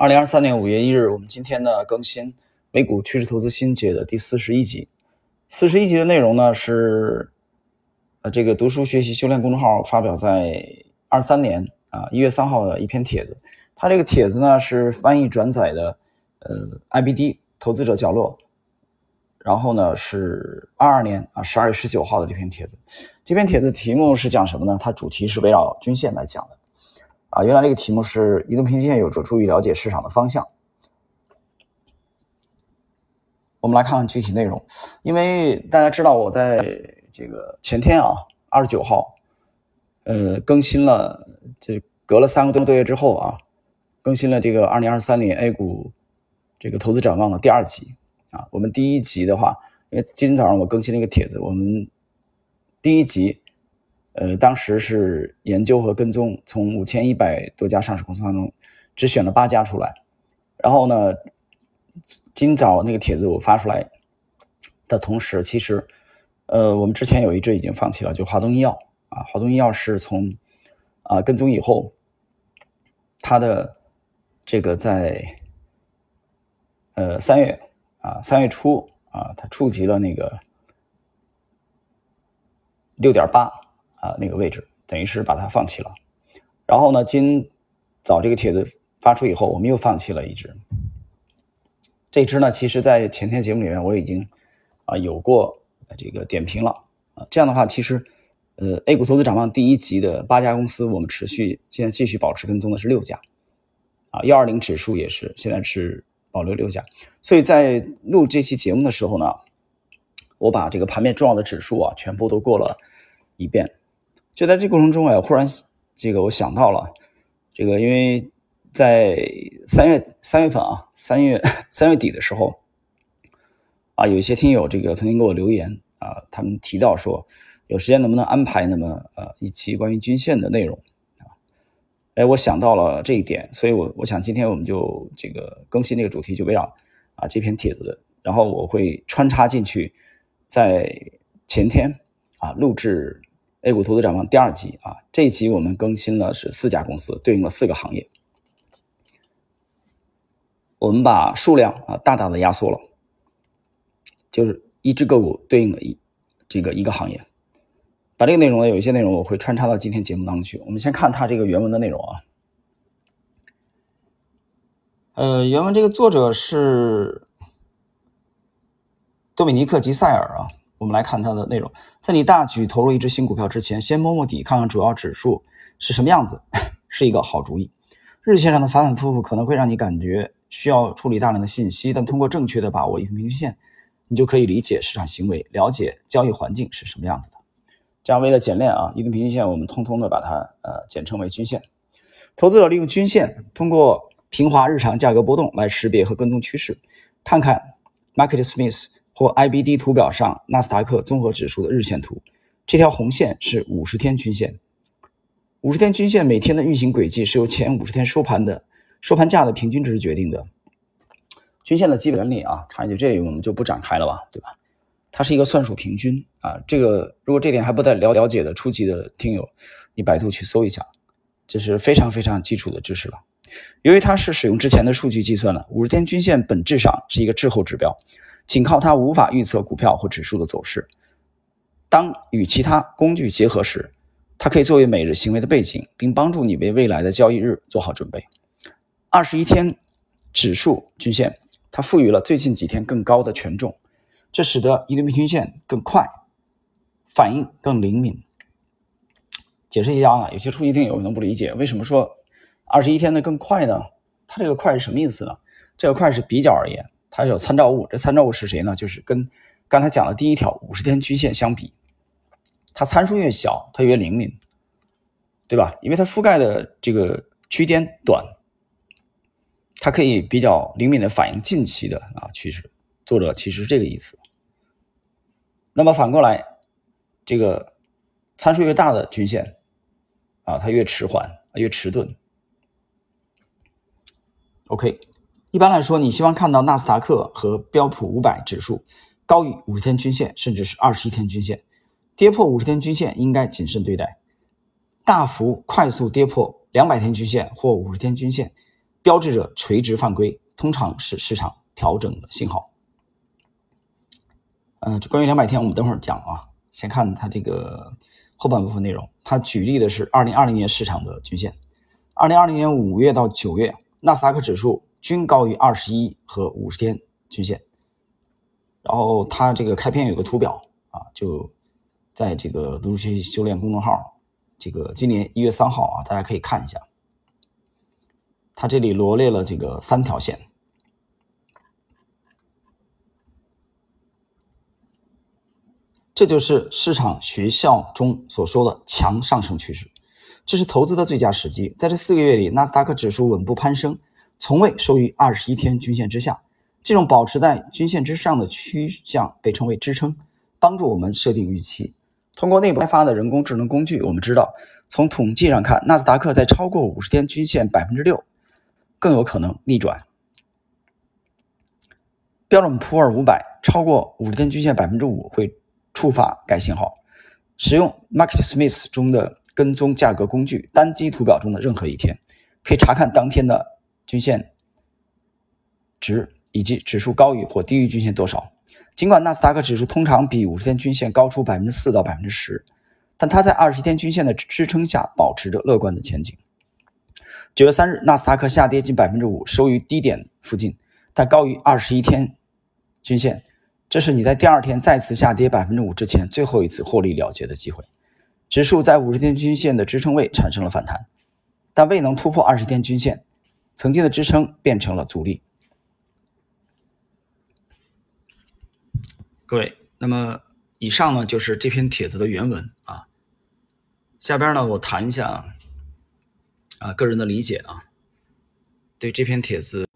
二零二三年五月一日，我们今天呢更新美股趋势投资新解的第四十一集。四十一集的内容呢是，呃，这个读书学习修炼公众号发表在二三年啊一月三号的一篇帖子。它这个帖子呢是翻译转载的，呃，IBD 投资者角落。然后呢是二二年啊十二月十九号的这篇帖子，这篇帖子题目是讲什么呢？它主题是围绕均线来讲的，啊，原来这个题目是移动平均线有助于了解市场的方向。我们来看看具体内容，因为大家知道我在这个前天啊二十九号，呃，更新了，这隔了三个多多月之后啊，更新了这个二零二三年 A 股这个投资展望的第二集。啊，我们第一集的话，因为今天早上我更新了一个帖子，我们第一集，呃，当时是研究和跟踪，从五千一百多家上市公司当中，只选了八家出来。然后呢，今早那个帖子我发出来的同时，其实，呃，我们之前有一只已经放弃了，就华东医药啊，华东医药是从啊跟踪以后，它的这个在呃三月。啊，三月初啊，它触及了那个六点八啊那个位置，等于是把它放弃了。然后呢，今早这个帖子发出以后，我们又放弃了一只。这只呢，其实在前天节目里面我已经啊有过这个点评了啊。这样的话，其实呃，A 股投资展望第一集的八家公司，我们持续现在继续保持跟踪的是六家啊，幺二零指数也是现在是。保留六家，所以在录这期节目的时候呢，我把这个盘面重要的指数啊全部都过了一遍。就在这过程中啊，忽然这个我想到了，这个因为在三月三月份啊，三月三月底的时候啊，有一些听友这个曾经给我留言啊，他们提到说有时间能不能安排那么呃一期关于均线的内容啊。哎，我想到了这一点，所以我我想今天我们就这个更新这个主题，就围绕啊这篇帖子，然后我会穿插进去，在前天啊录制 A 股投资展望第二集啊，这一集我们更新了是四家公司，对应了四个行业，我们把数量啊大大的压缩了，就是一只个股对应了一这个一个行业。把这个内容呢，有一些内容我会穿插到今天节目当中去。我们先看它这个原文的内容啊。呃，原文这个作者是多米尼克·吉塞尔啊。我们来看它的内容。在你大举投入一只新股票之前，先摸摸底，看看主要指数是什么样子，是一个好主意。日线上的反反复复可能会让你感觉需要处理大量的信息，但通过正确的把握移动平均线，你就可以理解市场行为，了解交易环境是什么样子的。这样为了简练啊，移动平均线我们通通的把它呃简称为均线。投资者利用均线，通过平滑日常价格波动来识别和跟踪趋势。看看 Market Smith 或 IBD 图表上纳斯达克综合指数的日线图，这条红线是五十天均线。五十天均线每天的运行轨迹是由前五十天收盘的收盘价的平均值决定的。均线的基本原理啊，插一句，这里我们就不展开了吧，对吧？它是一个算术平均啊，这个如果这点还不太了了解的初级的听友，你百度去搜一下，这是非常非常基础的知识了。由于它是使用之前的数据计算的，五十天均线本质上是一个滞后指标，仅靠它无法预测股票或指数的走势。当与其他工具结合时，它可以作为每日行为的背景，并帮助你为未来的交易日做好准备。二十一天指数均线，它赋予了最近几天更高的权重。这使得移动平均线更快，反应更灵敏。解释一下啊，有些初级听友可能不理解，为什么说二十一天的更快呢？它这个快是什么意思呢？这个快是比较而言，它有参照物，这参照物是谁呢？就是跟刚才讲的第一条五十天均线相比，它参数越小，它越灵敏，对吧？因为它覆盖的这个区间短，它可以比较灵敏的反映近期的啊趋势。作者其实是这个意思。那么反过来，这个参数越大的均线啊，它越迟缓，越迟钝。OK，一般来说，你希望看到纳斯达克和标普五百指数高于五十天均线，甚至是二十一天均线，跌破五十天均线应该谨慎对待。大幅快速跌破两百天均线或五十天均线，标志着垂直犯规，通常是市场调整的信号。嗯，关于两百天，我们等会儿讲啊。先看它这个后半部分内容，它举例的是二零二零年市场的均线。二零二零年五月到九月，纳斯达克指数均高于二十一和五十天均线。然后它这个开篇有个图表啊，就在这个读书学习修炼公众号，这个今年一月三号啊，大家可以看一下。它这里罗列了这个三条线。这就是市场学校中所说的强上升趋势，这是投资的最佳时机。在这四个月里，纳斯达克指数稳步攀升，从未收于二十一天均线之下。这种保持在均线之上的趋向被称为支撑，帮助我们设定预期。通过内部开发的人工智能工具，我们知道，从统计上看，纳斯达克在超过五十天均线百分之六更有可能逆转。标准普尔五百超过五十天均线百分之五会。触发该信号，使用 Market Smith 中的跟踪价格工具单击图表中的任何一天，可以查看当天的均线值以及指数高于或低于均线多少。尽管纳斯达克指数通常比五十天均线高出百分之四到百分之十，但它在二十天均线的支撑下保持着乐观的前景。九月三日，纳斯达克下跌近百分之五，收于低点附近，但高于二十一天均线。这是你在第二天再次下跌百分之五之前最后一次获利了结的机会。指数在五十天均线的支撑位产生了反弹，但未能突破二十天均线，曾经的支撑变成了阻力。各位，那么以上呢就是这篇帖子的原文啊。下边呢我谈一下啊个人的理解啊，对这篇帖子。